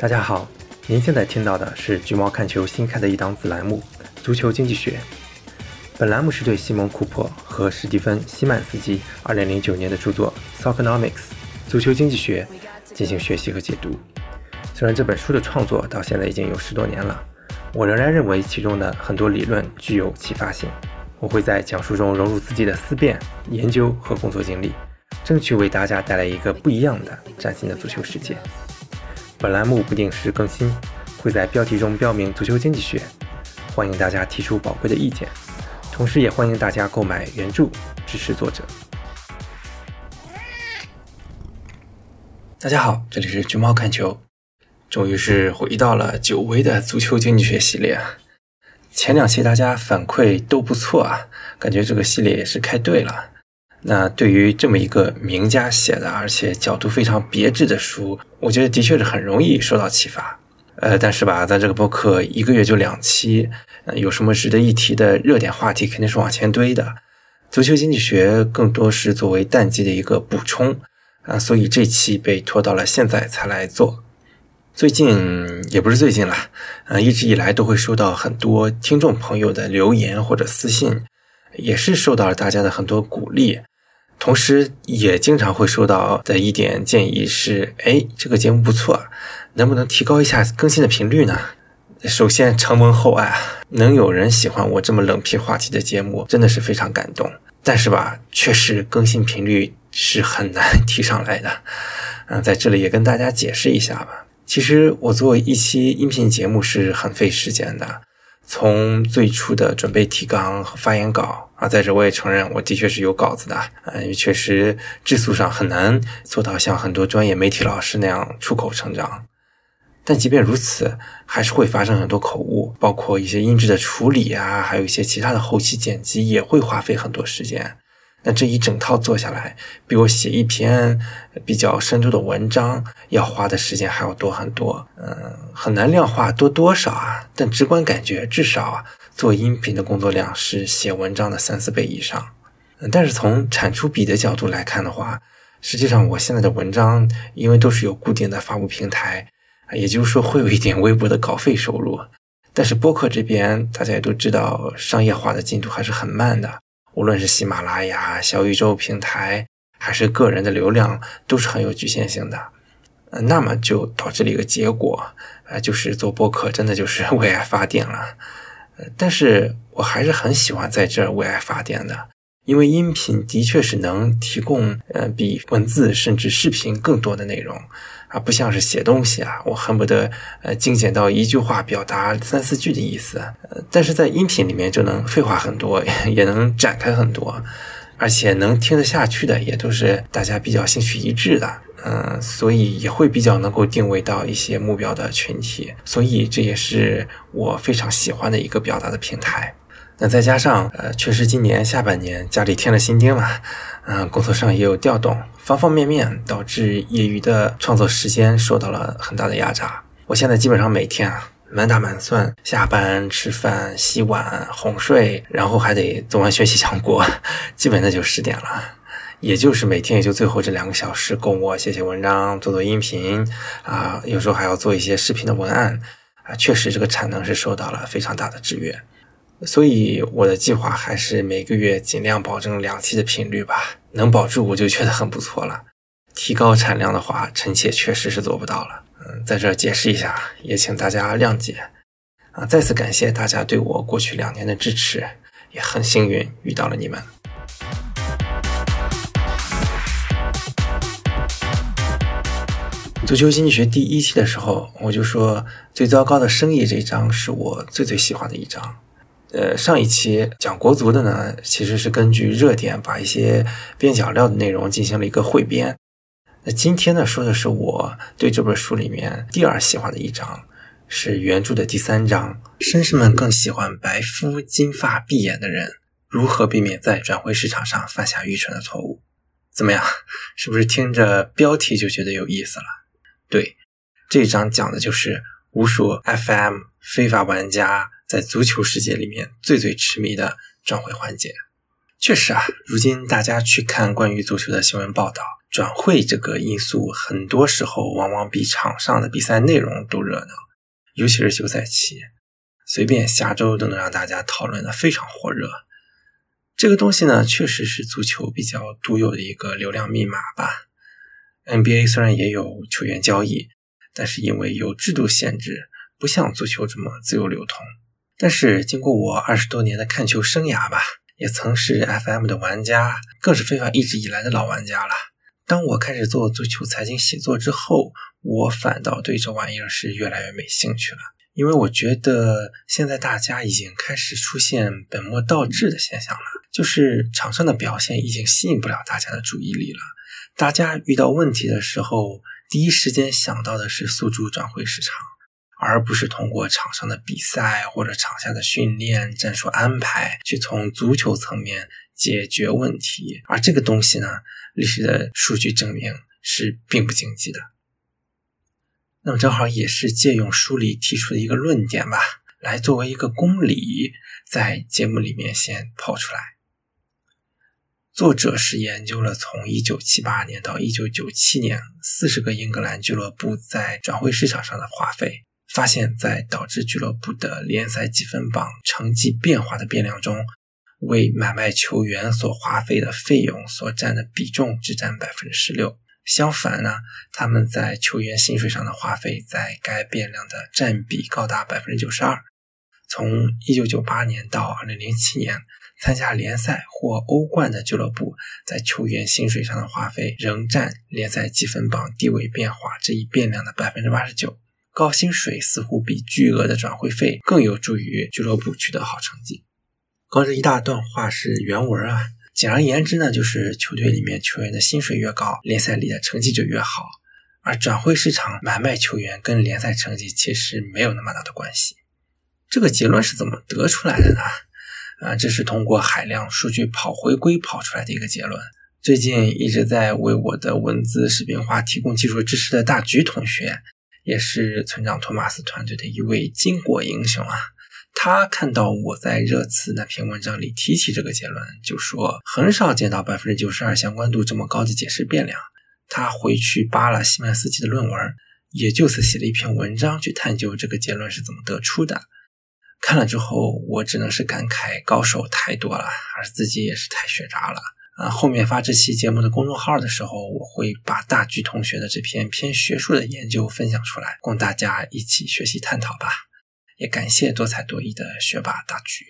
大家好，您现在听到的是橘猫看球新开的一档子栏目《足球经济学》。本栏目是对西蒙·库珀和史蒂芬·西曼斯基2009年的著作《Soccernomics》足球经济学进行学习和解读。虽然这本书的创作到现在已经有十多年了，我仍然认为其中的很多理论具有启发性。我会在讲述中融入自己的思辨、研究和工作经历，争取为大家带来一个不一样的、崭新的足球世界。本栏目不定时更新，会在标题中标明“足球经济学”，欢迎大家提出宝贵的意见，同时也欢迎大家购买原著支持作者。大家好，这里是橘猫看球，终于是回到了久违的足球经济学系列。前两期大家反馈都不错啊，感觉这个系列也是开对了。那对于这么一个名家写的，而且角度非常别致的书，我觉得的确是很容易受到启发。呃，但是吧，咱这个播客一个月就两期，呃有什么值得一提的热点话题，肯定是往前堆的。足球经济学更多是作为淡季的一个补充啊，所以这期被拖到了现在才来做。最近也不是最近了，呃，一直以来都会收到很多听众朋友的留言或者私信，也是受到了大家的很多鼓励。同时，也经常会收到的一点建议是：哎，这个节目不错，能不能提高一下更新的频率呢？首先，承蒙厚爱，能有人喜欢我这么冷僻话题的节目，真的是非常感动。但是吧，确实更新频率是很难提上来的。嗯，在这里也跟大家解释一下吧。其实我做一期音频节目是很费时间的。从最初的准备提纲和发言稿啊，在这我也承认，我的确是有稿子的啊，因为确实质素上很难做到像很多专业媒体老师那样出口成章。但即便如此，还是会发生很多口误，包括一些音质的处理啊，还有一些其他的后期剪辑也会花费很多时间。那这一整套做下来，比我写一篇比较深度的文章要花的时间还要多很多。嗯，很难量化多多少啊，但直观感觉至少啊，做音频的工作量是写文章的三四倍以上。嗯，但是从产出比的角度来看的话，实际上我现在的文章因为都是有固定的发布平台，也就是说会有一点微薄的稿费收入。但是播客这边大家也都知道，商业化的进度还是很慢的。无论是喜马拉雅、小宇宙平台，还是个人的流量，都是很有局限性的。呃，那么就导致了一个结果，呃，就是做播客真的就是 为爱发电了。但是我还是很喜欢在这儿为爱发电的，因为音频的确是能提供呃比文字甚至视频更多的内容。啊，不像是写东西啊，我恨不得呃精简到一句话表达三四句的意思。呃，但是在音频里面就能废话很多，也能展开很多，而且能听得下去的也都是大家比较兴趣一致的。嗯，所以也会比较能够定位到一些目标的群体，所以这也是我非常喜欢的一个表达的平台。那再加上呃，确实今年下半年家里添了新丁嘛，嗯，工作上也有调动。方方面面导致业余的创作时间受到了很大的压榨。我现在基本上每天啊满打满算，下班吃饭、洗碗、哄睡，然后还得做完学习强国，基本那就十点了。也就是每天也就最后这两个小时供我写写文章、做做音频啊，有时候还要做一些视频的文案啊。确实这个产能是受到了非常大的制约，所以我的计划还是每个月尽量保证两期的频率吧。能保住我就觉得很不错了，提高产量的话，臣妾确实是做不到了。嗯，在这解释一下，也请大家谅解。啊，再次感谢大家对我过去两年的支持，也很幸运遇到了你们。足球经济学第一期的时候，我就说最糟糕的生意这一章是我最最喜欢的一章。呃，上一期讲国足的呢，其实是根据热点把一些边角料的内容进行了一个汇编。那今天呢，说的是我对这本书里面第二喜欢的一章，是原著的第三章。绅士们更喜欢白肤、金发、碧眼的人，如何避免在转会市场上犯下愚蠢的错误？怎么样，是不是听着标题就觉得有意思了？对，这一章讲的就是无数 FM 非法玩家。在足球世界里面最最痴迷的转会环节，确实啊，如今大家去看关于足球的新闻报道，转会这个因素，很多时候往往比场上的比赛内容都热闹，尤其是休赛期，随便下周都能让大家讨论的非常火热。这个东西呢，确实是足球比较独有的一个流量密码吧。NBA 虽然也有球员交易，但是因为有制度限制，不像足球这么自由流通。但是经过我二十多年的看球生涯吧，也曾是 FM 的玩家，更是非法一直以来的老玩家了。当我开始做足球财经写作之后，我反倒对这玩意儿是越来越没兴趣了，因为我觉得现在大家已经开始出现本末倒置的现象了，就是场上的表现已经吸引不了大家的注意力了。大家遇到问题的时候，第一时间想到的是诉诸转会市场。而不是通过场上的比赛或者场下的训练、战术安排去从足球层面解决问题，而这个东西呢，历史的数据证明是并不经济的。那么正好也是借用书里提出的一个论点吧，来作为一个公理，在节目里面先抛出来。作者是研究了从1978年到1997年四十个英格兰俱乐部在转会市场上的花费。发现，在导致俱乐部的联赛积分榜成绩变化的变量中，为买卖球员所花费的费用所占的比重只占百分之十六。相反呢，他们在球员薪水上的花费在该变量的占比高达百分之九十二。从一九九八年到二零零七年，参加联赛或欧冠的俱乐部在球员薪水上的花费仍占联赛积分榜地位变化这一变量的百分之八十九。高薪水似乎比巨额的转会费更有助于俱乐部取得好成绩。刚这一大段话是原文啊，简而言之呢，就是球队里面球员的薪水越高，联赛里的成绩就越好。而转会市场买卖球员跟联赛成绩其实没有那么大的关系。这个结论是怎么得出来的呢？啊，这是通过海量数据跑回归跑出来的一个结论。最近一直在为我的文字视频化提供技术支持的大橘同学。也是村长托马斯团队的一位巾帼英雄啊！他看到我在热刺那篇文章里提起这个结论，就说很少见到百分之九十二相关度这么高的解释变量。他回去扒了西曼斯基的论文，也就此写了一篇文章去探究这个结论是怎么得出的。看了之后，我只能是感慨高手太多了，而自己也是太学渣了。啊，后面发这期节目的公众号的时候，我会把大橘同学的这篇偏学术的研究分享出来，供大家一起学习探讨吧。也感谢多才多艺的学霸大橘。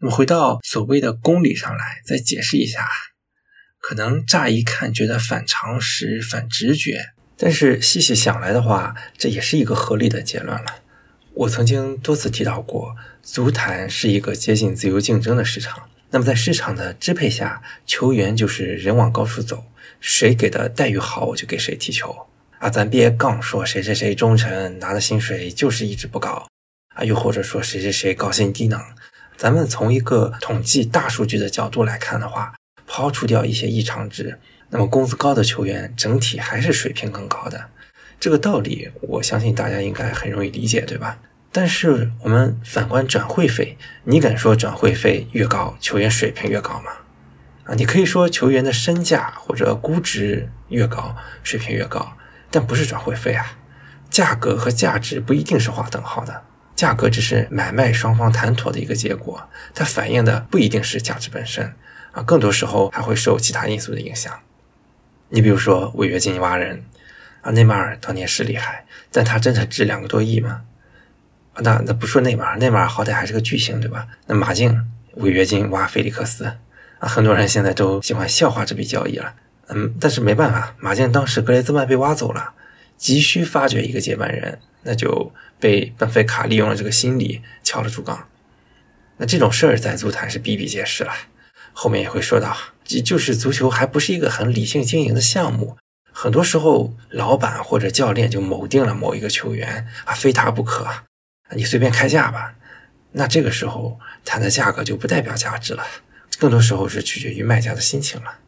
那么回到所谓的公理上来，再解释一下，可能乍一看觉得反常识、反直觉，但是细细想来的话，这也是一个合理的结论了。我曾经多次提到过，足坛是一个接近自由竞争的市场。那么在市场的支配下，球员就是人往高处走，谁给的待遇好，我就给谁踢球啊！咱别杠说谁谁谁忠诚，拿的薪水就是一直不高啊！又或者说谁谁谁高薪低能，咱们从一个统计大数据的角度来看的话，抛除掉一些异常值，那么工资高的球员整体还是水平更高的。这个道理，我相信大家应该很容易理解，对吧？但是我们反观转会费，你敢说转会费越高，球员水平越高吗？啊，你可以说球员的身价或者估值越高，水平越高，但不是转会费啊。价格和价值不一定是划等号的，价格只是买卖双方谈妥的一个结果，它反映的不一定是价值本身啊，更多时候还会受其他因素的影响。你比如说违约金挖人啊，内马尔当年是厉害，但他真的值两个多亿吗？那那不说内马尔，内马尔好歹还是个巨星，对吧？那马竞违约金挖菲利克斯啊，很多人现在都喜欢笑话这笔交易了。嗯，但是没办法，马竞当时格雷兹曼被挖走了，急需发掘一个接班人，那就被本菲卡利用了这个心理敲了竹杠。那这种事儿在足坛是比比皆是了，后面也会说到，就就是足球还不是一个很理性经营的项目，很多时候老板或者教练就谋定了某一个球员啊，非他不可。你随便开价吧，那这个时候谈的价格就不代表价值了，更多时候是取决于卖家的心情了。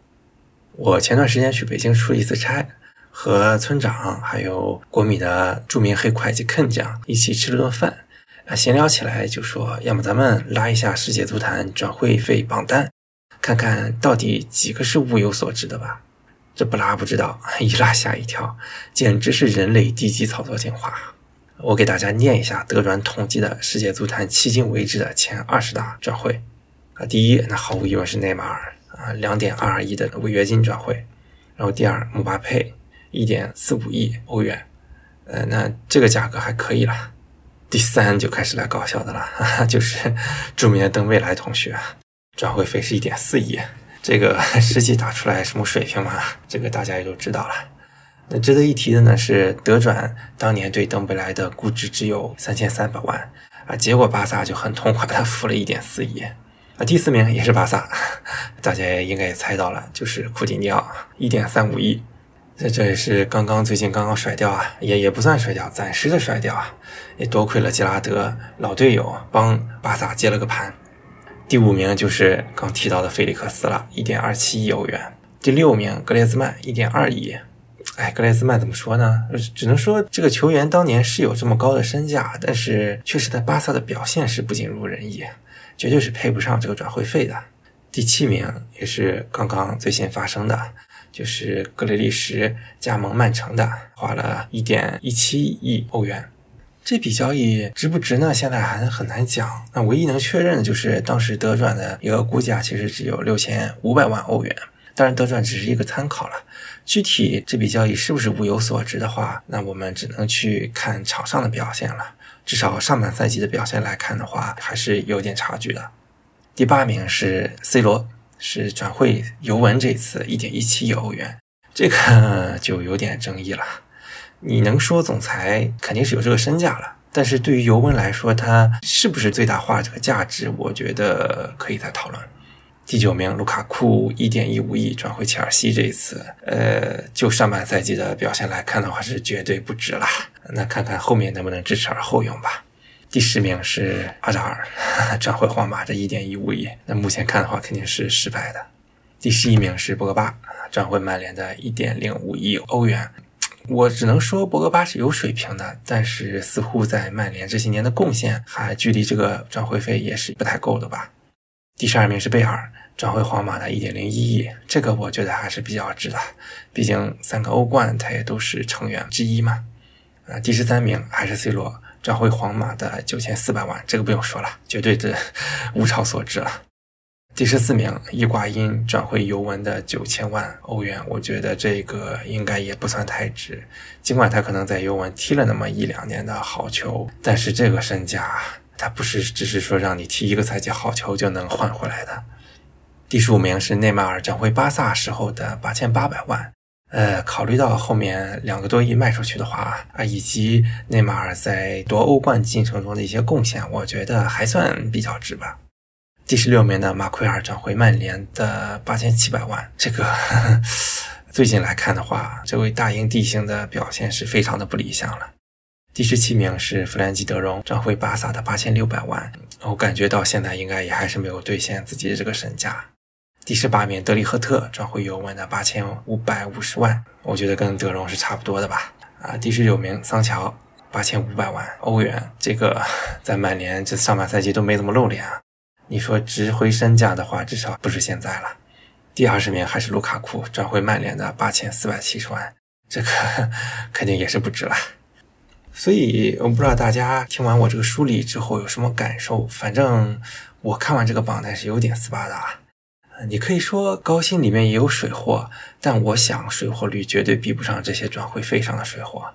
我前段时间去北京出了一次差，和村长还有国米的著名黑会计 Ken 酱一起吃了顿饭，啊，闲聊起来就说，要么咱们拉一下世界足坛转会费榜单，看看到底几个是物有所值的吧。这不拉不知道，一拉吓一跳，简直是人类低级操作进化。我给大家念一下德转统计的世界足坛迄今为止的前二十大转会啊，第一，那毫无疑问是内马尔啊，两点二二亿的违约金转会，然后第二，姆巴佩一点四五亿欧元，呃，那这个价格还可以了。第三就开始来搞笑的了，哈哈就是著名的登贝莱同学，转会费是一点四亿，这个 实际打出来什么水平嘛？这个大家也都知道了。那值得一提的呢是，德转当年对登贝莱的估值只有三千三百万啊，结果巴萨就很痛快的付了一点四亿啊。第四名也是巴萨，大家应该也猜到了，就是库蒂尼奥，一点三五亿。这这也是刚刚最近刚刚甩掉啊，也也不算甩掉，暂时的甩掉啊，也多亏了吉拉德老队友帮巴萨接了个盘。第五名就是刚提到的菲利克斯了，一点二七亿欧元。第六名格列兹曼，一点二亿。哎，格雷兹曼怎么说呢？只能说这个球员当年是有这么高的身价，但是确实在巴萨的表现是不尽如人意，绝对是配不上这个转会费的。第七名也是刚刚最新发生的。就是格雷利什加盟曼城的，花了一点一七亿欧元。这笔交易值不值呢？现在还很难讲。那唯一能确认的就是当时德转的一个估价其实只有六千五百万欧元。当然，德转只是一个参考了。具体这笔交易是不是物有所值的话，那我们只能去看场上的表现了。至少上半赛季的表现来看的话，还是有点差距的。第八名是 C 罗。是转会尤文这次一点一七亿欧元，这个 就有点争议了。你能说总裁肯定是有这个身价了，但是对于尤文来说，他是不是最大化这个价值，我觉得可以再讨论。第九名卢卡库一点一五亿转会切尔西，这一次，呃，就上半赛季的表现来看的话，是绝对不值了。那看看后面能不能知耻而后勇吧。第十名是阿扎尔 转会皇马，这一点一五亿。那目前看的话，肯定是失败的。第十一名是博格巴转会曼联的一点零五亿欧元。我只能说博格巴是有水平的，但是似乎在曼联这些年的贡献还距离这个转会费也是不太够的吧。第十二名是贝尔转会皇马的一点零一亿，这个我觉得还是比较值的，毕竟三个欧冠他也都是成员之一嘛。啊，第十三名还是 C 罗。转会皇马的九千四百万，这个不用说了，绝对的 物超所值了。第十四名，伊瓜因转会尤文的九千万欧元，我觉得这个应该也不算太值。尽管他可能在尤文踢了那么一两年的好球，但是这个身价，他不是只是说让你踢一个赛季好球就能换回来的。第十五名是内马尔转会巴萨时候的八千八百万。呃，考虑到后面两个多亿卖出去的话啊，以及内马尔在夺欧冠进程中的一些贡献，我觉得还算比较值吧。第十六名的马奎尔转回曼联的八千七百万，这个 最近来看的话，这位大英帝星的表现是非常的不理想了。第十七名是弗兰基德容转回巴萨的八千六百万，我感觉到现在应该也还是没有兑现自己的这个身价。第十八名德里赫特转会尤文的八千五百五十万，我觉得跟德容是差不多的吧。啊，第十九名桑乔八千五百万欧元，这个在曼联这上半赛季都没怎么露脸啊。你说值回身价的话，至少不是现在了。第二十名还是卢卡库转会曼联的八千四百七十万，这个 肯定也是不值了。所以我不知道大家听完我这个梳理之后有什么感受，反正我看完这个榜单是有点斯巴达。你可以说高薪里面也有水货，但我想水货率绝对比不上这些转会费上的水货。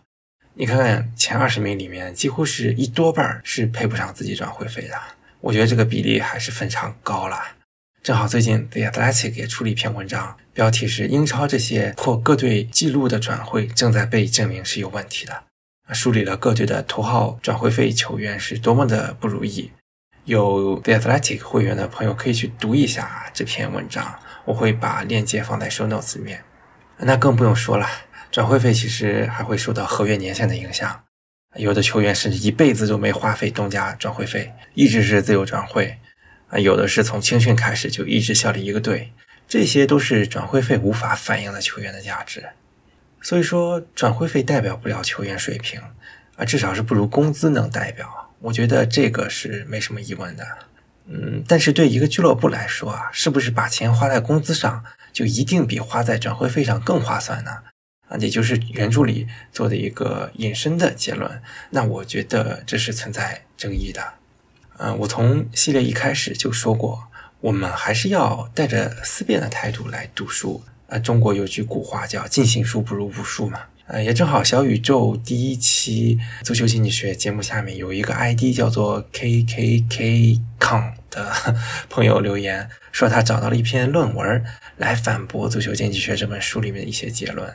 你看看前二十名里面，几乎是一多半是配不上自己转会费的。我觉得这个比例还是非常高了。正好最近 The Athletic 也出了一篇文章，标题是“英超这些破各队纪录的转会正在被证明是有问题的”，梳理了各队的头号转会费球员是多么的不如意。有 The Athletic 会员的朋友可以去读一下这篇文章，我会把链接放在 Show Notes 里面。那更不用说了，转会费其实还会受到合约年限的影响，有的球员甚至一辈子都没花费东家转会费，一直是自由转会，啊，有的是从青训开始就一直效力一个队，这些都是转会费无法反映的球员的价值。所以说，转会费代表不了球员水平，啊，至少是不如工资能代表。我觉得这个是没什么疑问的，嗯，但是对一个俱乐部来说啊，是不是把钱花在工资上，就一定比花在转会费上更划算呢？啊，也就是原著里做的一个引申的结论。那我觉得这是存在争议的。嗯，我从系列一开始就说过，我们还是要带着思辨的态度来读书。啊，中国有句古话叫“尽信书不如无书”嘛。呃，也正好小宇宙第一期足球经济学节目下面有一个 ID 叫做 KKK 康的 朋友留言说，他找到了一篇论文来反驳《足球经济学》这本书里面的一些结论。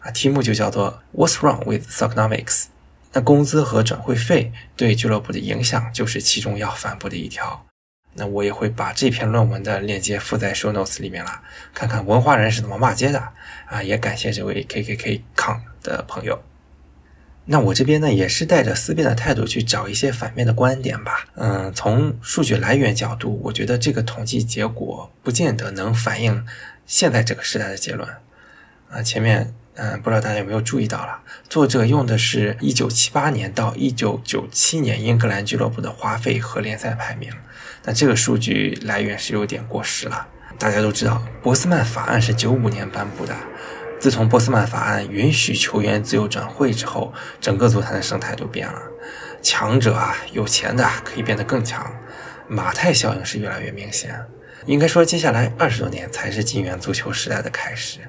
啊，题目就叫做 What's wrong with Sockonomics？那工资和转会费对俱乐部的影响就是其中要反驳的一条。那我也会把这篇论文的链接附在 show notes 里面了，看看文化人是怎么骂街的啊！也感谢这位 KKK 康的朋友。那我这边呢，也是带着思辨的态度去找一些反面的观点吧。嗯，从数据来源角度，我觉得这个统计结果不见得能反映现在这个时代的结论。啊，前面。嗯，不知道大家有没有注意到了，作者用的是一九七八年到一九九七年英格兰俱乐部的花费和联赛排名，那这个数据来源是有点过时了。大家都知道，博斯曼法案是九五年颁布的，自从波斯曼法案允许球员自由转会之后，整个足坛的生态都变了，强者啊，有钱的可以变得更强，马太效应是越来越明显。应该说，接下来二十多年才是金元足球时代的开始。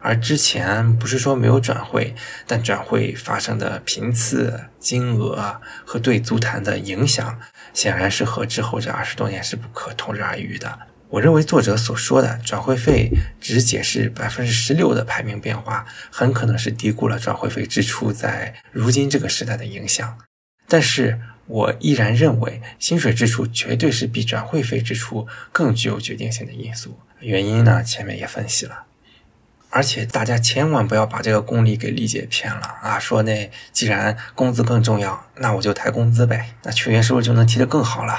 而之前不是说没有转会，但转会发生的频次、金额和对足坛的影响，显然是和之后这二十多年是不可同日而语的。我认为作者所说的转会费只解释百分之十六的排名变化，很可能是低估了转会费支出在如今这个时代的影响。但是我依然认为，薪水支出绝对是比转会费支出更具有决定性的因素。原因呢，前面也分析了。而且大家千万不要把这个功利给理解偏了啊！说那既然工资更重要，那我就抬工资呗，那球员是不是就能踢得更好了？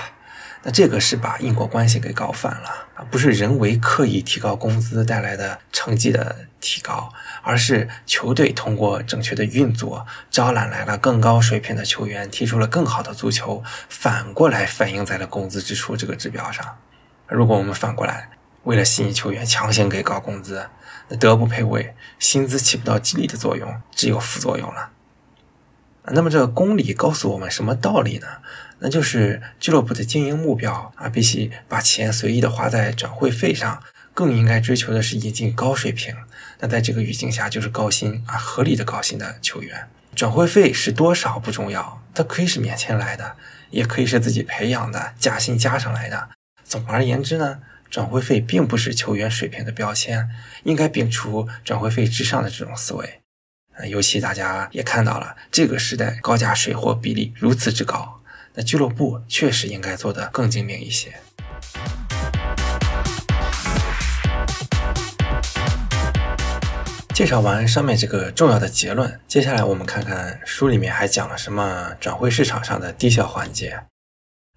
那这个是把因果关系给搞反了啊！不是人为刻意提高工资带来的成绩的提高，而是球队通过正确的运作，招揽来了更高水平的球员，踢出了更好的足球，反过来反映在了工资支出这个指标上。如果我们反过来，为了吸引球员，强行给高工资。那德不配位，薪资起不到激励的作用，只有副作用了。那么这个公理告诉我们什么道理呢？那就是俱乐部的经营目标啊，比起把钱随意的花在转会费上，更应该追求的是引进高水平。那在这个语境下，就是高薪啊，合理的高薪的球员。转会费是多少不重要，它可以是免签来的，也可以是自己培养的，加薪加上来的。总而言之呢。转会费并不是球员水平的标签，应该摒除转会费之上的这种思维。啊尤其大家也看到了，这个时代高价水货比例如此之高，那俱乐部确实应该做得更精明一些。介绍完上面这个重要的结论，接下来我们看看书里面还讲了什么转会市场上的低效环节。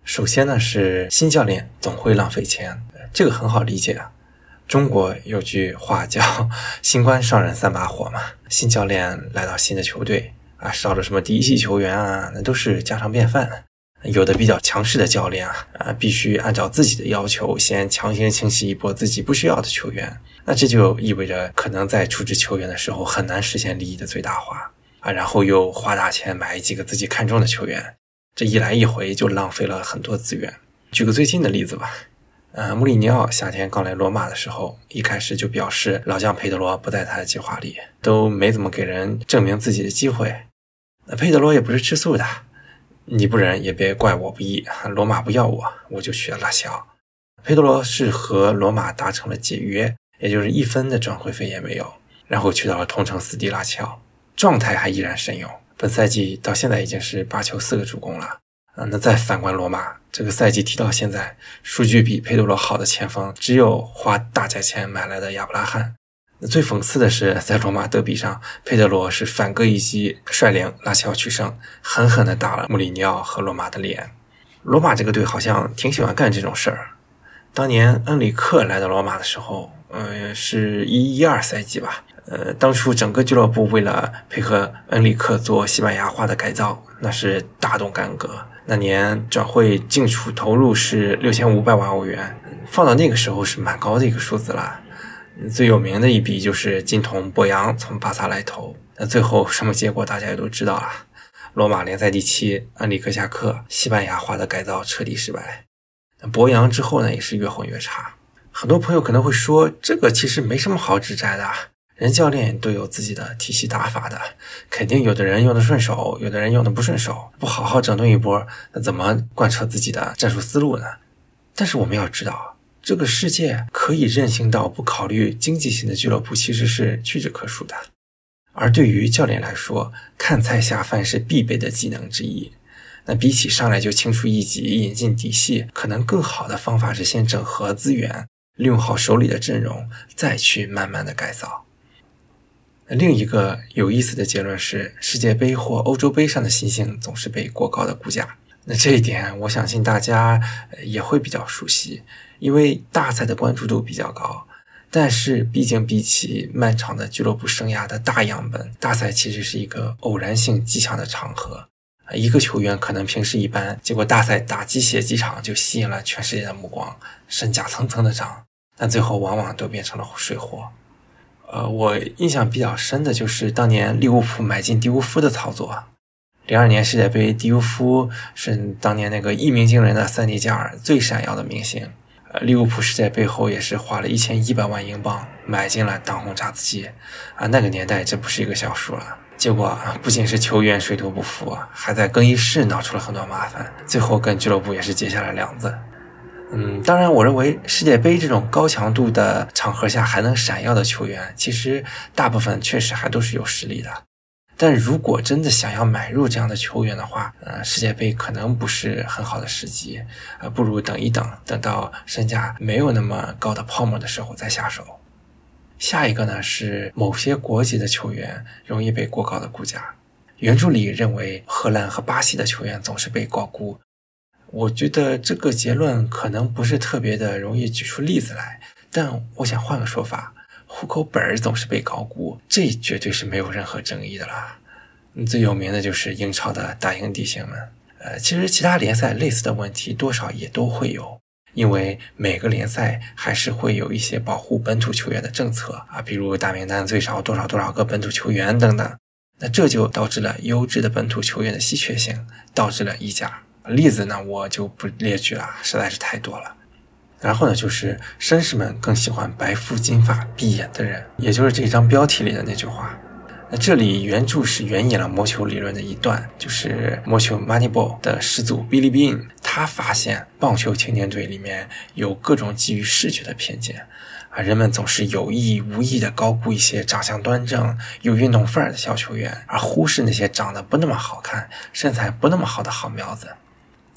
首先呢，是新教练总会浪费钱。这个很好理解啊，中国有句话叫“ 新官上任三把火”嘛，新教练来到新的球队啊，少了什么第一系球员啊，那都是家常便饭。有的比较强势的教练啊，啊，必须按照自己的要求先强行清洗一波自己不需要的球员，那这就意味着可能在处置球员的时候很难实现利益的最大化啊，然后又花大钱买几个自己看中的球员，这一来一回就浪费了很多资源。举个最近的例子吧。呃，穆里尼奥夏天刚来罗马的时候，一开始就表示老将佩德罗不在他的计划里，都没怎么给人证明自己的机会。那佩德罗也不是吃素的，你不仁也别怪我不义。罗马不要我，我就去了拉齐奥。佩德罗是和罗马达成了解约，也就是一分的转会费也没有，然后去到了同城死敌拉齐奥，状态还依然神勇。本赛季到现在已经是八球四个助攻了。啊，那再反观罗马，这个赛季踢到现在，数据比佩德罗好的前锋只有花大价钱买来的亚布拉罕。最讽刺的是，在罗马德比上，佩德罗是反戈一击，率领拉齐奥取胜，狠狠地打了穆里尼奥和罗马的脸。罗马这个队好像挺喜欢干这种事儿。当年恩里克来到罗马的时候，呃，是一一二赛季吧。呃，当初整个俱乐部为了配合恩里克做西班牙化的改造，那是大动干戈。那年转会进出投入是六千五百万欧元，放到那个时候是蛮高的一个数字了。最有名的一笔就是金童博扬从巴萨来投，那最后什么结果大家也都知道了。罗马联赛第七，安里克下课西班牙化的改造彻底失败。那博扬之后呢，也是越混越差。很多朋友可能会说，这个其实没什么好指摘的，人教练都有自己的体系打法的，肯定有的人用的顺手，有的人用的不顺手，不好好整顿一波，那怎么贯彻自己的战术思路呢？但是我们要知道，这个世界可以任性到不考虑经济性的俱乐部，其实是屈指可数的。而对于教练来说，看菜下饭是必备的技能之一。那比起上来就清出一级、引进底细，可能更好的方法是先整合资源，利用好手里的阵容，再去慢慢的改造。另一个有意思的结论是，世界杯或欧洲杯上的新星总是被过高的估价。那这一点，我相信大家也会比较熟悉，因为大赛的关注度比较高。但是，毕竟比起漫长的俱乐部生涯的大样本，大赛其实是一个偶然性极强的场合。一个球员可能平时一般，结果大赛打鸡血几场就吸引了全世界的目光，身价蹭蹭的涨，但最后往往都变成了水货。呃，我印象比较深的就是当年利物浦买进迪乌夫的操作。零二年世界杯，迪乌夫是当年那个一鸣惊人的三迪加尔最闪耀的明星。呃，利物浦世界杯后也是花了一千一百万英镑买进了当红炸子鸡，啊，那个年代这不是一个小数了。结果不仅是球员水土不服，还在更衣室闹出了很多麻烦，最后跟俱乐部也是结下了梁子。嗯，当然，我认为世界杯这种高强度的场合下还能闪耀的球员，其实大部分确实还都是有实力的。但如果真的想要买入这样的球员的话，呃，世界杯可能不是很好的时机，呃，不如等一等，等到身价没有那么高的泡沫的时候再下手。下一个呢是某些国籍的球员容易被过高的估价。原著里认为荷兰和巴西的球员总是被高估，我觉得这个结论可能不是特别的容易举出例子来，但我想换个说法。户口本儿总是被高估，这绝对是没有任何争议的啦。最有名的就是英超的大英帝星们。呃，其实其他联赛类似的问题多少也都会有，因为每个联赛还是会有一些保护本土球员的政策啊，比如大名单最少多少多少个本土球员等等。那这就导致了优质的本土球员的稀缺性，导致了溢价。例子呢，我就不列举了，实在是太多了。然后呢，就是绅士们更喜欢白肤金发碧眼的人，也就是这张标题里的那句话。那这里原著是援引了魔球理论的一段，就是魔球 Moneyball 的始祖 Billy Bean，他发现棒球青年队里面有各种基于视觉的偏见，啊，人们总是有意无意的高估一些长相端正、有运动范儿的小球员，而忽视那些长得不那么好看、身材不那么好的好苗子。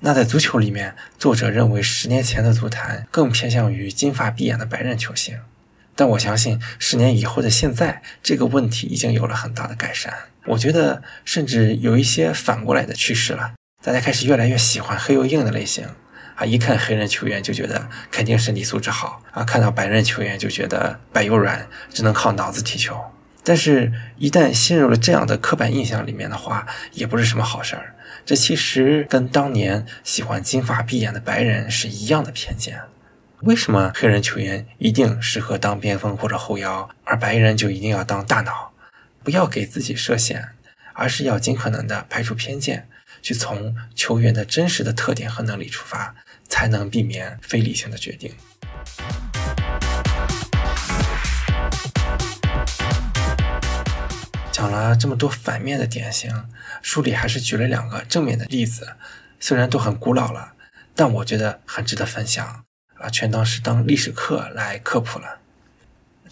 那在足球里面，作者认为十年前的足坛更偏向于金发碧眼的白人球星，但我相信十年以后的现在，这个问题已经有了很大的改善。我觉得甚至有一些反过来的趋势了，大家开始越来越喜欢黑又硬的类型啊，一看黑人球员就觉得肯定身体素质好啊，看到白人球员就觉得白又软，只能靠脑子踢球。但是，一旦陷入了这样的刻板印象里面的话，也不是什么好事儿。这其实跟当年喜欢金发碧眼的白人是一样的偏见。为什么黑人球员一定适合当边锋或者后腰，而白人就一定要当大脑？不要给自己设限，而是要尽可能的排除偏见，去从球员的真实的特点和能力出发，才能避免非理性的决定。讲了这么多反面的典型，书里还是举了两个正面的例子，虽然都很古老了，但我觉得很值得分享啊，全当是当历史课来科普了。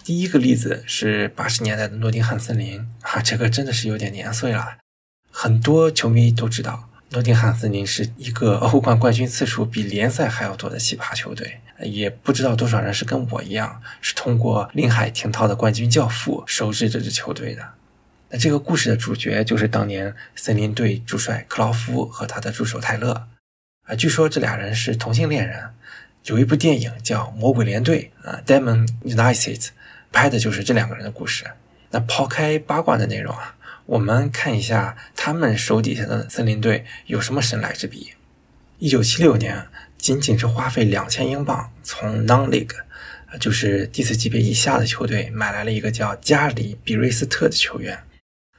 第一个例子是八十年代的诺丁汉森林啊，这个真的是有点年岁了，很多球迷都知道，诺丁汉森林是一个欧冠冠军次数比联赛还要多的奇葩球队，也不知道多少人是跟我一样，是通过林海廷涛的冠军教父熟知这支球队的。那这个故事的主角就是当年森林队主帅克劳夫和他的助手泰勒，啊，据说这俩人是同性恋人。有一部电影叫《魔鬼连队》啊，《Demon United》，拍的就是这两个人的故事。那抛开八卦的内容啊，我们看一下他们手底下的森林队有什么神来之笔。一九七六年，仅仅是花费两千英镑从 Non-League 就是第四级别以下的球队买来了一个叫加里比瑞斯特的球员，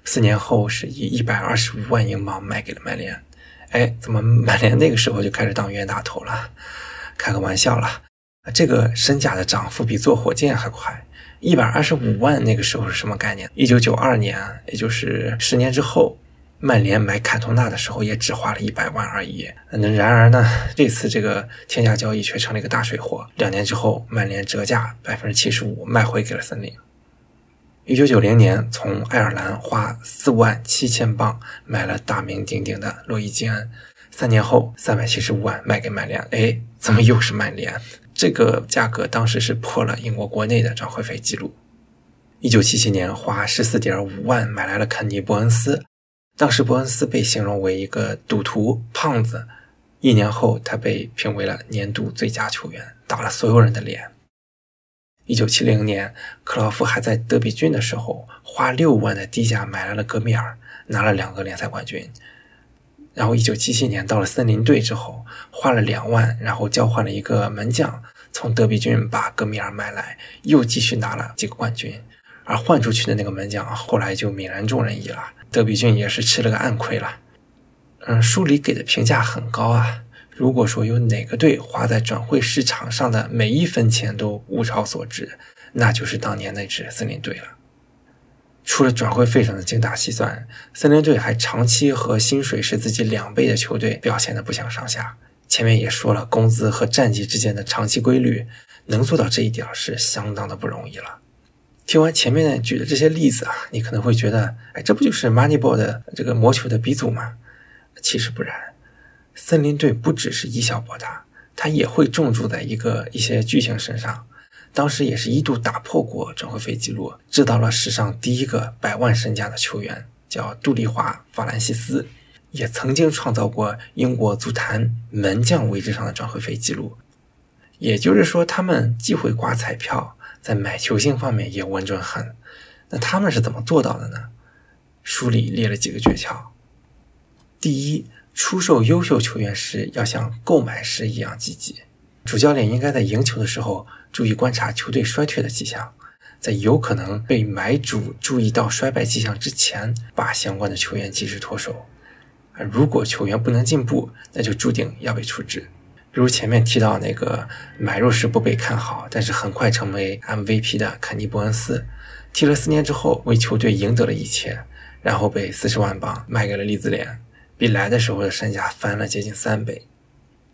四年后是以一百二十五万英镑卖给了曼联。哎，怎么曼联那个时候就开始当冤大头了？开个玩笑了，这个身价的涨幅比坐火箭还快。一百二十五万那个时候是什么概念？一九九二年，也就是十年之后。曼联买坎通纳的时候也只花了一百万而已。那然而呢，这次这个天价交易却成了一个大水货。两年之后，曼联折价百分之七十五卖回给了森林。一九九零年，从爱尔兰花四万七千镑买了大名鼎鼎的洛伊金恩，三年后三百七十五万卖给曼联。哎，怎么又是曼联？这个价格当时是破了英国国内的转会费记录。一九七七年，花十四点五万买来了肯尼·伯恩斯。当时伯恩斯被形容为一个赌徒、胖子，一年后他被评为了年度最佳球员，打了所有人的脸。一九七零年，克劳夫还在德比郡的时候，花六万的低价买来了戈米尔，拿了两个联赛冠军。然后一九七七年到了森林队之后，花了两万，然后交换了一个门将，从德比郡把戈米尔买来，又继续拿了几个冠军。而换出去的那个门将后来就泯然众人矣了。德比郡也是吃了个暗亏了。嗯，书里给的评价很高啊。如果说有哪个队花在转会市场上的每一分钱都物超所值，那就是当年那支森林队了。除了转会费上的精打细算，森林队还长期和薪水是自己两倍的球队表现的不相上下。前面也说了，工资和战绩之间的长期规律，能做到这一点是相当的不容易了。听完前面举的这些例子啊，你可能会觉得，哎，这不就是 Moneyball 的这个魔球的鼻祖吗？其实不然，森林队不只是以小博大，他也会重注在一个一些巨星身上。当时也是一度打破过转会费记录，制造了史上第一个百万身价的球员，叫杜丽华·法兰西斯，也曾经创造过英国足坛门将位置上的转会费记录。也就是说，他们既会刮彩票。在买球星方面也稳准狠，那他们是怎么做到的呢？书里列了几个诀窍。第一，出售优秀球员时要像购买时一样积极。主教练应该在赢球的时候注意观察球队衰退的迹象，在有可能被买主注意到衰败迹象之前，把相关的球员及时脱手。如果球员不能进步，那就注定要被处置。比如前面提到那个买入时不被看好，但是很快成为 MVP 的肯尼·伯恩斯，踢了四年之后为球队赢得了一切，然后被四十万镑卖给了利兹联，比来的时候的身价翻了接近三倍。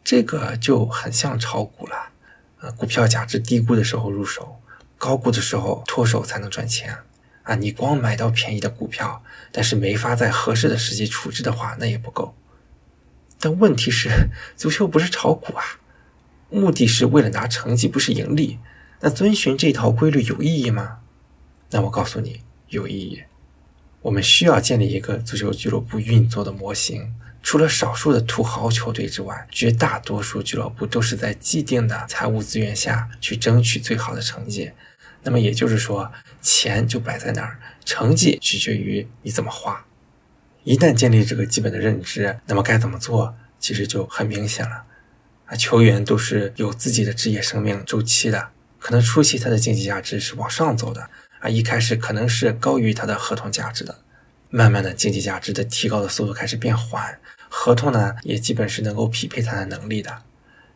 这个就很像炒股了，呃，股票价值低估的时候入手，高估的时候脱手才能赚钱。啊，你光买到便宜的股票，但是没法在合适的时机处置的话，那也不够。但问题是，足球不是炒股啊，目的是为了拿成绩，不是盈利。那遵循这套规律有意义吗？那我告诉你，有意义。我们需要建立一个足球俱乐部运作的模型。除了少数的土豪球队之外，绝大多数俱乐部都是在既定的财务资源下去争取最好的成绩。那么也就是说，钱就摆在那儿，成绩取决于你怎么花。一旦建立这个基本的认知，那么该怎么做，其实就很明显了。啊，球员都是有自己的职业生命周期的，可能初期他的经济价值是往上走的，一开始可能是高于它的合同价值的，慢慢的经济价值的提高的速度开始变缓，合同呢也基本是能够匹配它的能力的，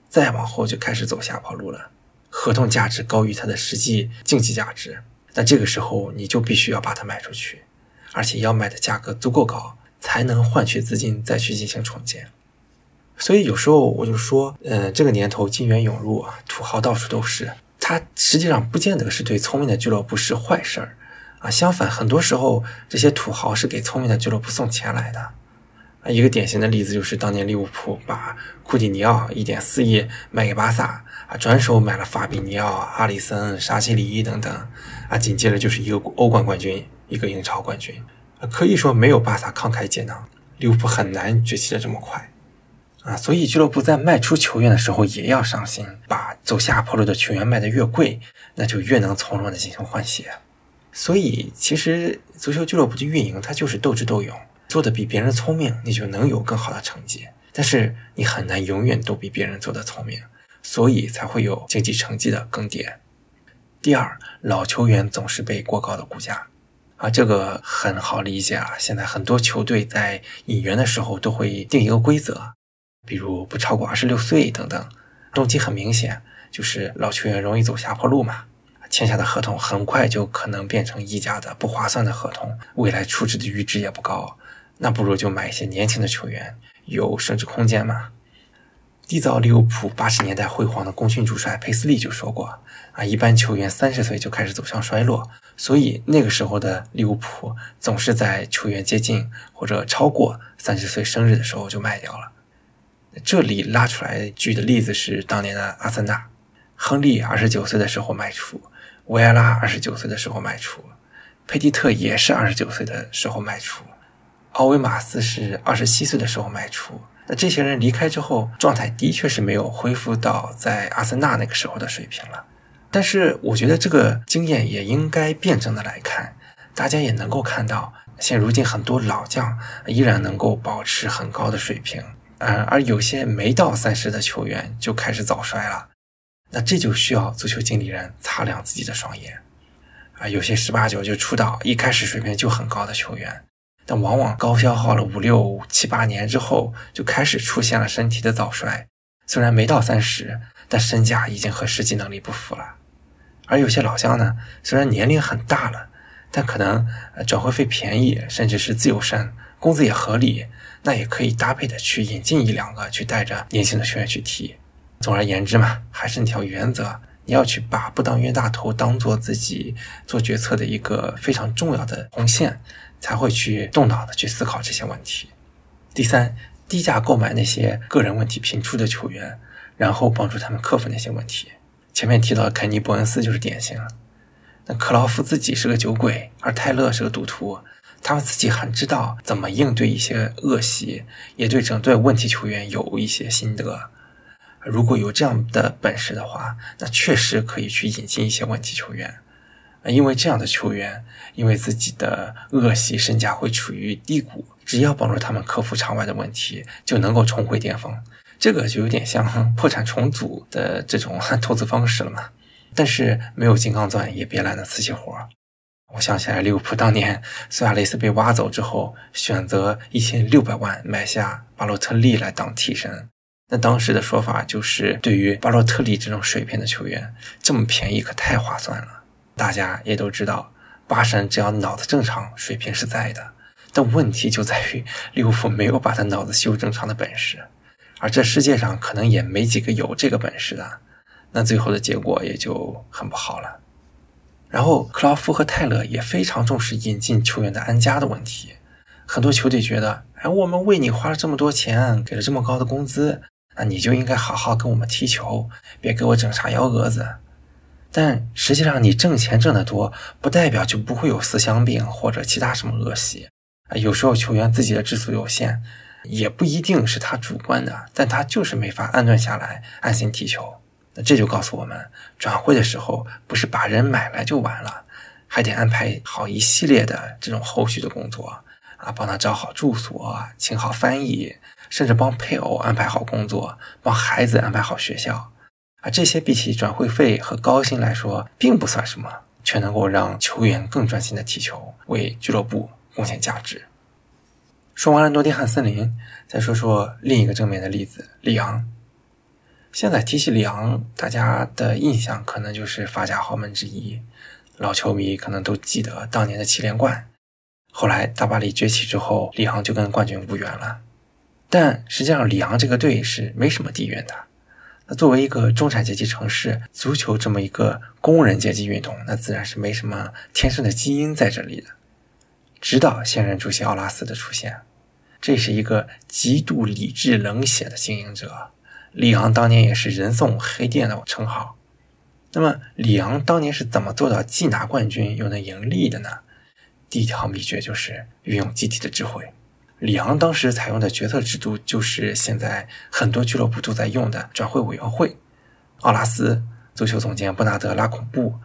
再往后就开始走下坡路了，合同价值高于它的实际经济价值，那这个时候你就必须要把它卖出去，而且要卖的价格足够高。才能换取资金再去进行重建，所以有时候我就说，嗯，这个年头金元涌入啊，土豪到处都是，他实际上不见得是对聪明的俱乐部是坏事儿啊，相反，很多时候这些土豪是给聪明的俱乐部送钱来的啊。一个典型的例子就是当年利物浦把库蒂尼奥一点四亿卖给巴萨啊，转手买了法比尼奥、阿里森、沙奇里伊等等啊，紧接着就是一个欧冠冠军，一个英超冠军。可以说没有巴萨慷慨解囊，利物浦很难崛起的这么快啊！所以俱乐部在卖出球员的时候也要上心，把走下坡路的球员卖得越贵，那就越能从容的进行换血。所以其实足球俱乐部的运营它就是斗智斗勇，做的比别人聪明，你就能有更好的成绩。但是你很难永远都比别人做的聪明，所以才会有竞技成绩的更迭。第二，老球员总是被过高的估价，啊，这个很好理解啊。现在很多球队在引援的时候都会定一个规则，比如不超过二十六岁等等，动机很明显，就是老球员容易走下坡路嘛。签下的合同很快就可能变成溢价的不划算的合同，未来出值的阈值也不高，那不如就买一些年轻的球员，有升值空间嘛。缔造利物浦八十年代辉煌的功勋主帅佩斯利就说过：“啊，一般球员三十岁就开始走向衰落，所以那个时候的利物浦总是在球员接近或者超过三十岁生日的时候就卖掉了。”这里拉出来举的例子是当年的阿森纳，亨利二十九岁的时候卖出。维埃拉二十九岁的时候卖出，佩蒂特也是二十九岁的时候卖出，奥维马斯是二十七岁的时候卖出。那这些人离开之后，状态的确是没有恢复到在阿森纳那个时候的水平了。但是我觉得这个经验也应该辩证的来看，大家也能够看到，现如今很多老将依然能够保持很高的水平，而而有些没到三十的球员就开始早衰了。那这就需要足球经理人擦亮自己的双眼，啊，有些十八九就出道，一开始水平就很高的球员，但往往高消耗了五六七八年之后，就开始出现了身体的早衰。虽然没到三十，但身价已经和实际能力不符了。而有些老将呢，虽然年龄很大了，但可能转会费便宜，甚至是自由身，工资也合理，那也可以搭配的去引进一两个，去带着年轻的球员去踢。总而言之嘛，还是那条原则，你要去把不当冤大头当做自己做决策的一个非常重要的红线，才会去动脑的去思考这些问题。第三，低价购买那些个人问题频出的球员，然后帮助他们克服那些问题。前面提到的肯尼·伯恩斯就是典型。那克劳夫自己是个酒鬼，而泰勒是个赌徒，他们自己很知道怎么应对一些恶习，也对整队问题球员有一些心得。如果有这样的本事的话，那确实可以去引进一些问题球员，因为这样的球员因为自己的恶习，身价会处于低谷，只要帮助他们克服场外的问题，就能够重回巅峰。这个就有点像破产重组的这种 投资方式了嘛。但是没有金刚钻，也别揽那瓷器活。我想起来，利物浦当年苏亚雷斯被挖走之后，选择一千六百万买下巴洛特利来当替身。那当时的说法就是，对于巴洛特利这种水平的球员，这么便宜可太划算了。大家也都知道，巴神只要脑子正常，水平是在的。但问题就在于利物浦没有把他脑子修正常的本事，而这世界上可能也没几个有这个本事的。那最后的结果也就很不好了。然后，克劳夫和泰勒也非常重视引进球员的安家的问题。很多球队觉得，哎，我们为你花了这么多钱，给了这么高的工资。那你就应该好好跟我们踢球，别给我整啥幺蛾子。但实际上，你挣钱挣得多，不代表就不会有思乡病或者其他什么恶习啊。有时候球员自己的质素有限，也不一定是他主观的，但他就是没法安顿下来，安心踢球。那这就告诉我们，转会的时候不是把人买来就完了，还得安排好一系列的这种后续的工作啊，帮他找好住所，请好翻译。甚至帮配偶安排好工作，帮孩子安排好学校，啊，这些比起转会费和高薪来说，并不算什么，却能够让球员更专心的踢球，为俱乐部贡献价值。说完了诺丁汉森林，再说说另一个正面的例子——里昂。现在提起里昂，大家的印象可能就是法甲豪门之一，老球迷可能都记得当年的七连冠。后来大巴黎崛起之后，里昂就跟冠军无缘了。但实际上，里昂这个队是没什么底蕴的。那作为一个中产阶级城市，足球这么一个工人阶级运动，那自然是没什么天生的基因在这里的。直到现任主席奥拉斯的出现，这是一个极度理智冷血的经营者。里昂当年也是人送黑店的称号。那么，里昂当年是怎么做到既拿冠军又能盈利的呢？第一条秘诀就是运用集体的智慧。里昂当时采用的决策制度就是现在很多俱乐部都在用的转会委员会。奥拉斯、足球总监布纳德拉孔布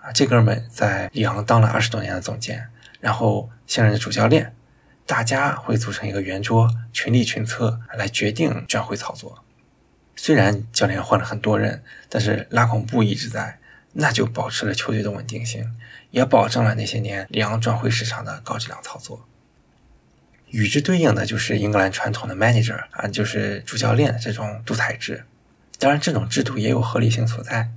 啊，这哥们在里昂当了二十多年的总监，然后现任的主教练，大家会组成一个圆桌，群力群策来决定转会操作。虽然教练换了很多人，但是拉孔布一直在，那就保持了球队的稳定性，也保证了那些年里昂转会市场的高质量操作。与之对应的就是英格兰传统的 manager 啊，就是主教练这种独裁制。当然，这种制度也有合理性所在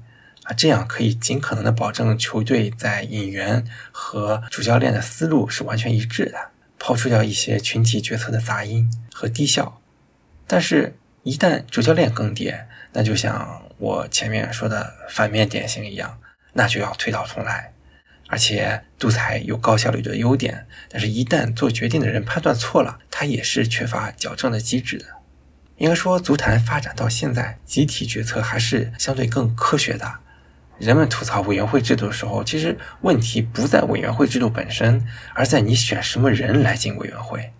啊，这样可以尽可能的保证球队在引援和主教练的思路是完全一致的，抛除掉一些群体决策的杂音和低效。但是，一旦主教练更迭，那就像我前面说的反面典型一样，那就要推倒重来。而且，独裁有高效率的优点，但是一旦做决定的人判断错了，他也是缺乏矫正的机制的。应该说，足坛发展到现在，集体决策还是相对更科学的。人们吐槽委员会制度的时候，其实问题不在委员会制度本身，而在你选什么人来进委员会。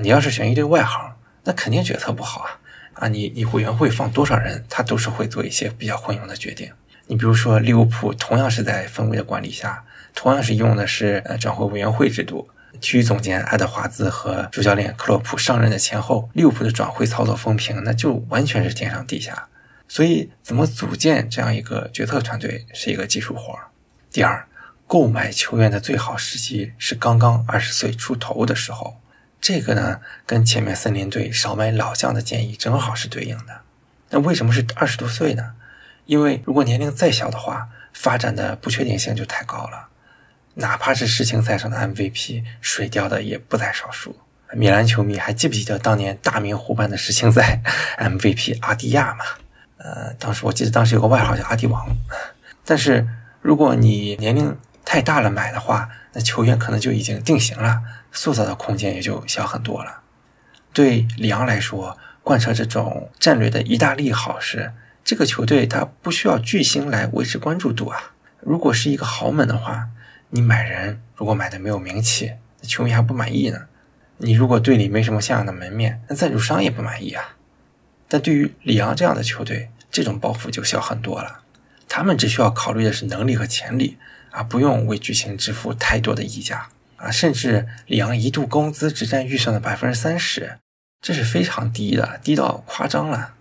你要是选一堆外行，那肯定决策不好啊！啊，你你委员会放多少人，他都是会做一些比较混用的决定。你比如说，利物浦同样是在分位的管理下。同样是用的是呃转会委员会制度，体育总监爱德华兹和主教练克洛普上任的前后，利物浦的转会操作风评那就完全是天上地下。所以，怎么组建这样一个决策团队是一个技术活第二，购买球员的最好时机是刚刚二十岁出头的时候，这个呢跟前面森林队少买老将的建议正好是对应的。那为什么是二十多岁呢？因为如果年龄再小的话，发展的不确定性就太高了。哪怕是世青赛上的 MVP，水掉的也不在少数。米兰球迷还记不记得当年大明湖畔的世青赛 MVP 阿迪亚嘛？呃，当时我记得当时有个外号叫阿迪王。但是如果你年龄太大了买的话，那球员可能就已经定型了，塑造的空间也就小很多了。对里昂来说，贯彻这种战略的意大利好是，这个球队它不需要巨星来维持关注度啊。如果是一个豪门的话。你买人如果买的没有名气，球迷还不满意呢。你如果队里没什么像样的门面，那赞助商也不满意啊。但对于里昂这样的球队，这种包袱就小很多了。他们只需要考虑的是能力和潜力，而不用为巨星支付太多的溢价啊。甚至里昂一度工资只占预算的百分之三十，这是非常低的，低到夸张了。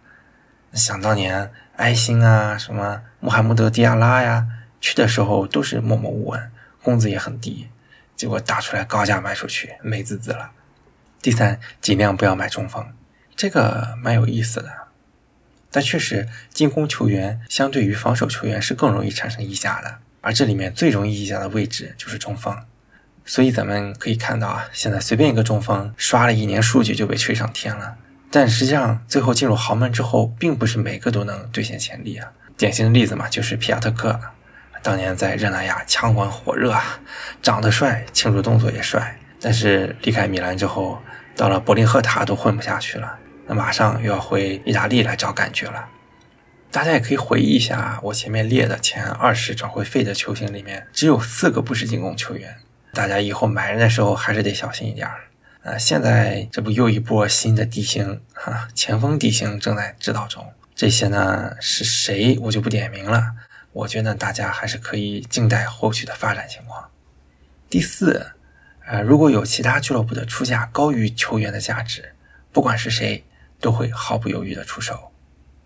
想当年埃辛啊，什么穆罕默德·迪亚拉呀，去的时候都是默默无闻。工资也很低，结果打出来高价卖出去，美滋滋了。第三，尽量不要买中锋，这个蛮有意思的。但确实，进攻球员相对于防守球员是更容易产生溢价的，而这里面最容易溢价的位置就是中锋。所以咱们可以看到啊，现在随便一个中锋刷了一年数据就被吹上天了，但实际上最后进入豪门之后，并不是每个都能兑现潜力啊。典型的例子嘛，就是皮亚特克。当年在热那亚枪管火热啊，长得帅，庆祝动作也帅。但是离开米兰之后，到了柏林赫塔都混不下去了，那马上又要回意大利来找感觉了。大家也可以回忆一下，我前面列的前二十转会费的球星里面，只有四个不是进攻球员。大家以后买人的时候还是得小心一点儿。呃，现在这不又一波新的地形哈，前锋地形正在制造中。这些呢是谁，我就不点名了。我觉得大家还是可以静待后续的发展情况。第四，呃，如果有其他俱乐部的出价高于球员的价值，不管是谁，都会毫不犹豫的出手。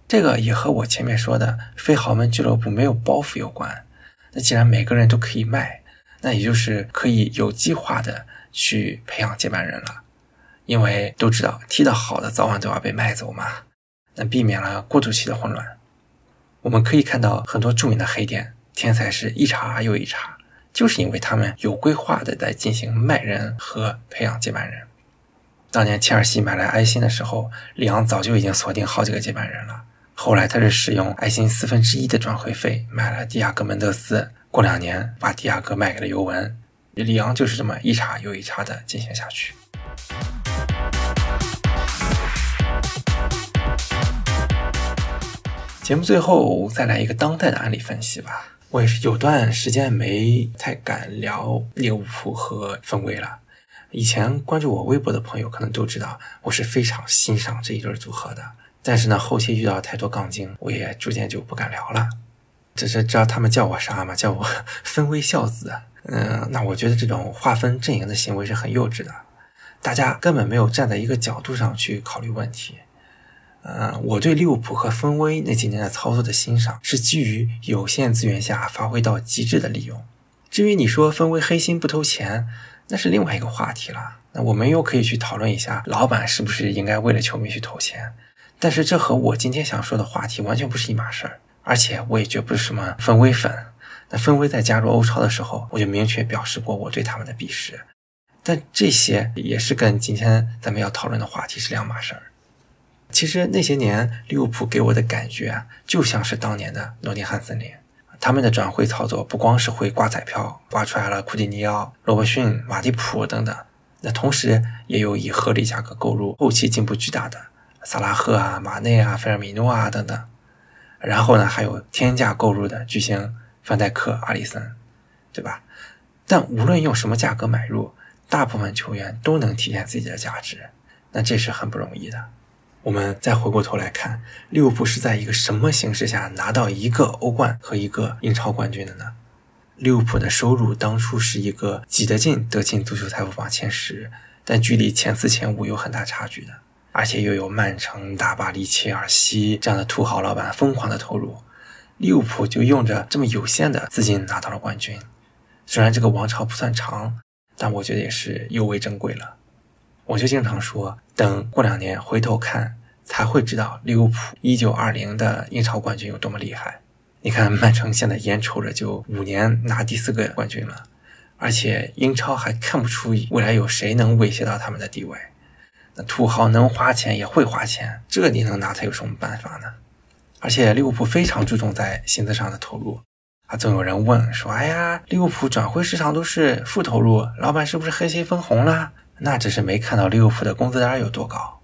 这个也和我前面说的非豪门俱乐部没有包袱有关。那既然每个人都可以卖，那也就是可以有计划的去培养接班人了。因为都知道踢得好的早晚都要被卖走嘛，那避免了过渡期的混乱。我们可以看到很多著名的黑店，天才是一茬又一茬，就是因为他们有规划的在进行卖人和培养接班人。当年切尔西买来埃辛的时候，里昂早就已经锁定好几个接班人了。后来他是使用埃辛四分之一的转会费买了迪亚哥门德斯，过两年把迪亚哥卖给了尤文，里昂就是这么一茬又一茬的进行下去。节目最后再来一个当代的案例分析吧。我也是有段时间没太敢聊利物浦和分威了。以前关注我微博的朋友可能都知道，我是非常欣赏这一对组合的。但是呢，后期遇到太多杠精，我也逐渐就不敢聊了。只是知道他们叫我啥吗？叫我 分威孝子。嗯，那我觉得这种划分阵营的行为是很幼稚的。大家根本没有站在一个角度上去考虑问题。呃，我对利物浦和分威那几年的操作的欣赏，是基于有限资源下发挥到极致的利用。至于你说分威黑心不投钱，那是另外一个话题了。那我们又可以去讨论一下，老板是不是应该为了球迷去投钱？但是这和我今天想说的话题完全不是一码事儿。而且我也绝不是什么芬威粉。那芬威在加入欧超的时候，我就明确表示过我对他们的鄙视。但这些也是跟今天咱们要讨论的话题是两码事儿。其实那些年利物浦给我的感觉啊，就像是当年的诺丁汉森林。他们的转会操作不光是会刮彩票，刮出来了库蒂尼奥、罗伯逊、马蒂普等等，那同时也有以合理价格购入、后期进步巨大的萨拉赫啊、马内啊、菲尔米诺啊等等。然后呢，还有天价购入的巨星范戴克、阿里森，对吧？但无论用什么价格买入，大部分球员都能体现自己的价值，那这是很不容易的。我们再回过头来看，利物浦是在一个什么形势下拿到一个欧冠和一个英超冠军的呢？利物浦的收入当初是一个挤得进德勤足球财富榜前十，但距离前四前五有很大差距的，而且又有曼城、大巴黎、切尔西这样的土豪老板疯狂的投入，利物浦就用着这么有限的资金拿到了冠军。虽然这个王朝不算长，但我觉得也是尤为珍贵了。我就经常说，等过两年回头看，才会知道利物浦一九二零的英超冠军有多么厉害。你看，曼城现在眼瞅着就五年拿第四个冠军了，而且英超还看不出未来有谁能威胁到他们的地位。那土豪能花钱也会花钱，这你能拿他有什么办法呢？而且利物浦非常注重在薪资上的投入啊，总有人问说：“哎呀，利物浦转会市场都是负投入，老板是不是黑心分红了？”那只是没看到利物浦的工资单有多高。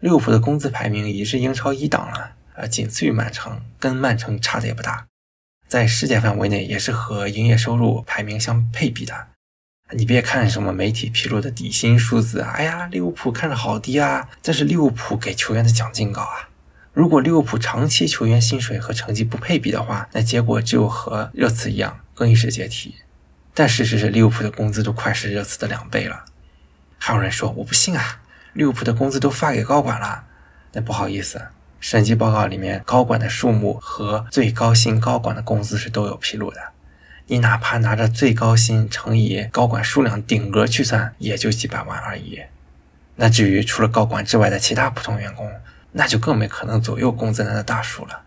利物浦的工资排名已是英超一档了，呃，仅次于曼城，跟曼城差的也不大，在世界范围内也是和营业收入排名相配比的。你别看什么媒体披露的底薪数字，哎呀，利物浦看着好低啊，但是利物浦给球员的奖金高啊。如果利物浦长期球员薪水和成绩不配比的话，那结果就和热刺一样，更衣室解体。但事实是，利物浦的工资都快是热刺的两倍了。还有人说我不信啊，利物浦的工资都发给高管了。那不好意思，审计报告里面高管的数目和最高薪高管的工资是都有披露的。你哪怕拿着最高薪乘以高管数量顶格去算，也就几百万而已。那至于除了高管之外的其他普通员工，那就更没可能左右工资单的大数了。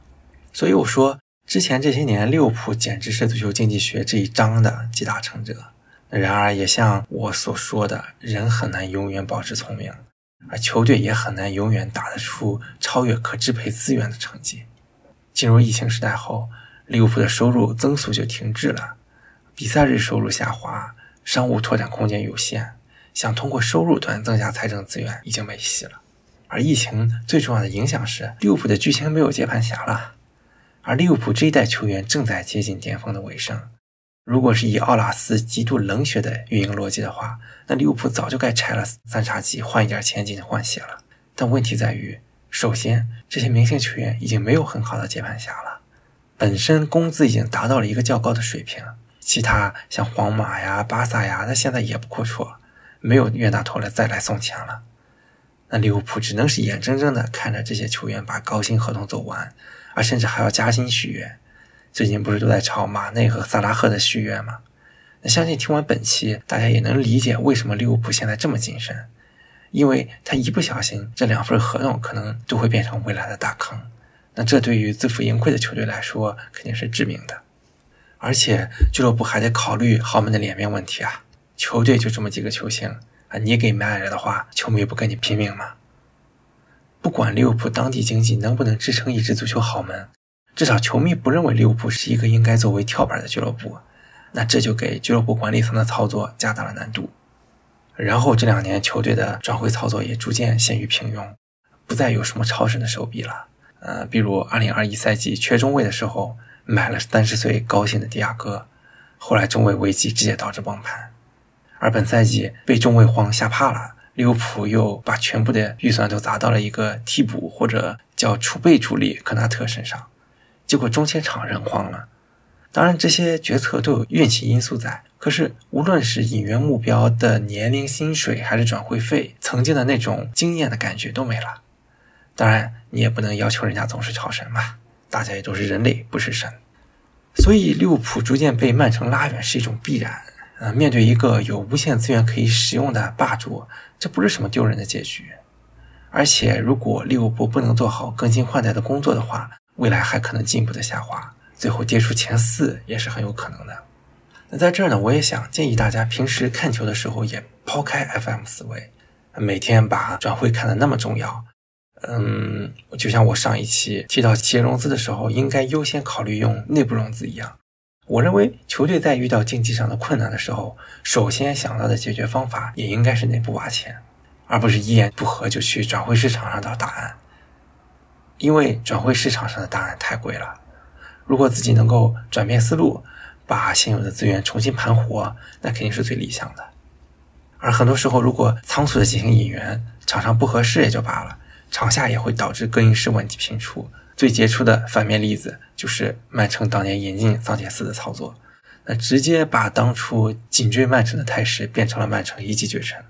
所以我说，之前这些年利物浦简直是足球经济学这一章的集大成者。然而，也像我所说的，人很难永远保持聪明，而球队也很难永远打得出超越可支配资源的成绩。进入疫情时代后，利物浦的收入增速就停滞了，比赛日收入下滑，商务拓展空间有限，想通过收入端增加财政资源已经没戏了。而疫情最重要的影响是，利物浦的巨星没有接盘侠了，而利物浦这一代球员正在接近巅峰的尾声。如果是以奥拉斯极度冷血的运营逻辑的话，那利物浦早就该拆了三叉戟，换一点钱进行换血了。但问题在于，首先这些明星球员已经没有很好的接盘侠了，本身工资已经达到了一个较高的水平。其他像皇马呀、巴萨呀，那现在也不阔绰，没有冤大头来再来送钱了。那利物浦只能是眼睁睁的看着这些球员把高薪合同走完，而甚至还要加薪续约。最近不是都在炒马内和萨拉赫的续约吗？那相信听完本期，大家也能理解为什么利物浦现在这么谨慎，因为他一不小心，这两份合同可能都会变成未来的大坑。那这对于自负盈亏的球队来说，肯定是致命的。而且俱乐部还得考虑豪门的脸面问题啊！球队就这么几个球星啊，你给卖了的话，球迷不跟你拼命吗？不管利物浦当地经济能不能支撑一支足球豪门。至少球迷不认为利物浦是一个应该作为跳板的俱乐部，那这就给俱乐部管理层的操作加大了难度。然后这两年球队的转会操作也逐渐陷于平庸，不再有什么超神的手笔了。呃，比如2021赛季缺中卫的时候买了三十岁高薪的迪亚哥，后来中卫危机直接导致崩盘。而本赛季被中卫荒吓怕了，利物浦又把全部的预算都砸到了一个替补或者叫储备主力科纳特身上。结果中前场人慌了，当然这些决策都有运气因素在。可是无论是引援目标的年龄、薪水，还是转会费，曾经的那种惊艳的感觉都没了。当然，你也不能要求人家总是超神吧，大家也都是人类，不是神。所以利物浦逐渐被曼城拉远是一种必然。呃，面对一个有无限资源可以使用的霸主，这不是什么丢人的结局。而且，如果利物浦不能做好更新换代的工作的话，未来还可能进一步的下滑，最后跌出前四也是很有可能的。那在这儿呢，我也想建议大家，平时看球的时候也抛开 FM 思维，每天把转会看得那么重要。嗯，就像我上一期提到企业融资的时候，应该优先考虑用内部融资一样。我认为球队在遇到经济上的困难的时候，首先想到的解决方法也应该是内部挖钱，而不是一言不合就去转会市场上找答案。因为转会市场上的答案太贵了。如果自己能够转变思路，把现有的资源重新盘活，那肯定是最理想的。而很多时候，如果仓促的进行引援，场上不合适也就罢了，场下也会导致更衣室问题频出。最杰出的反面例子就是曼城当年引进桑切斯的操作，那直接把当初紧追曼城的态势变成了曼城一骑绝尘。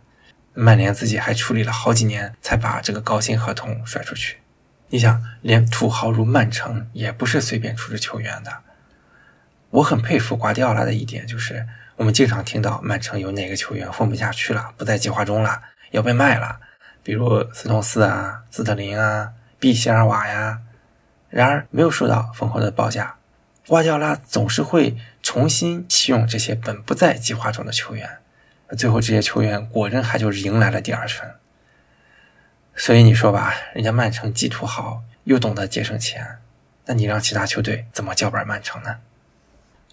曼联自己还处理了好几年才把这个高薪合同甩出去。你想，连土豪如曼城也不是随便处置球员的。我很佩服瓜迪奥拉的一点就是，我们经常听到曼城有哪个球员混不下去了，不在计划中了，要被卖了，比如斯通斯啊、斯特林啊、毕席尔瓦呀。然而，没有受到丰厚的报价，瓜迪奥拉总是会重新启用这些本不在计划中的球员，最后这些球员果真还就是迎来了第二春。所以你说吧，人家曼城既土豪又懂得节省钱，那你让其他球队怎么叫板曼城呢？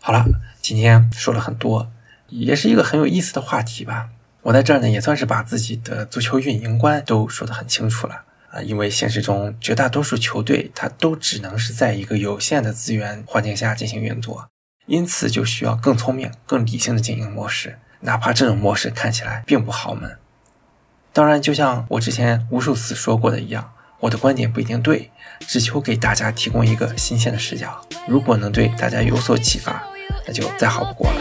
好了，今天说了很多，也是一个很有意思的话题吧。我在这儿呢，也算是把自己的足球运营观都说得很清楚了。啊，因为现实中绝大多数球队，它都只能是在一个有限的资源环境下进行运作，因此就需要更聪明、更理性的经营模式，哪怕这种模式看起来并不豪门。当然，就像我之前无数次说过的一样，我的观点不一定对，只求给大家提供一个新鲜的视角。如果能对大家有所启发，那就再好不过了。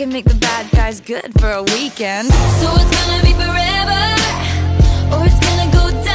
Can make the bad guys good for a weekend. So it's gonna be forever, or it's gonna go down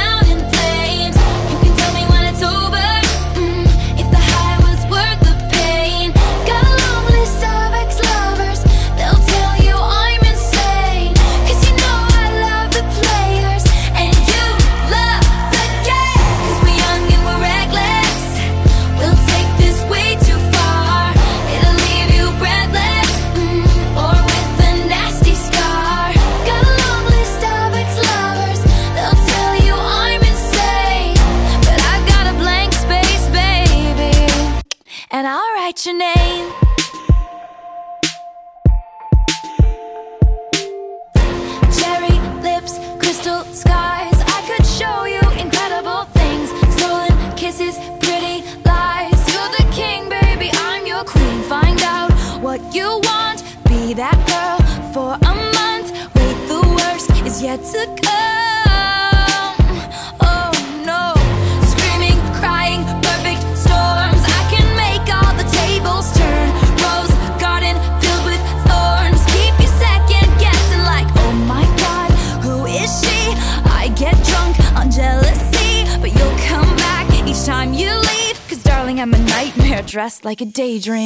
like a daydream.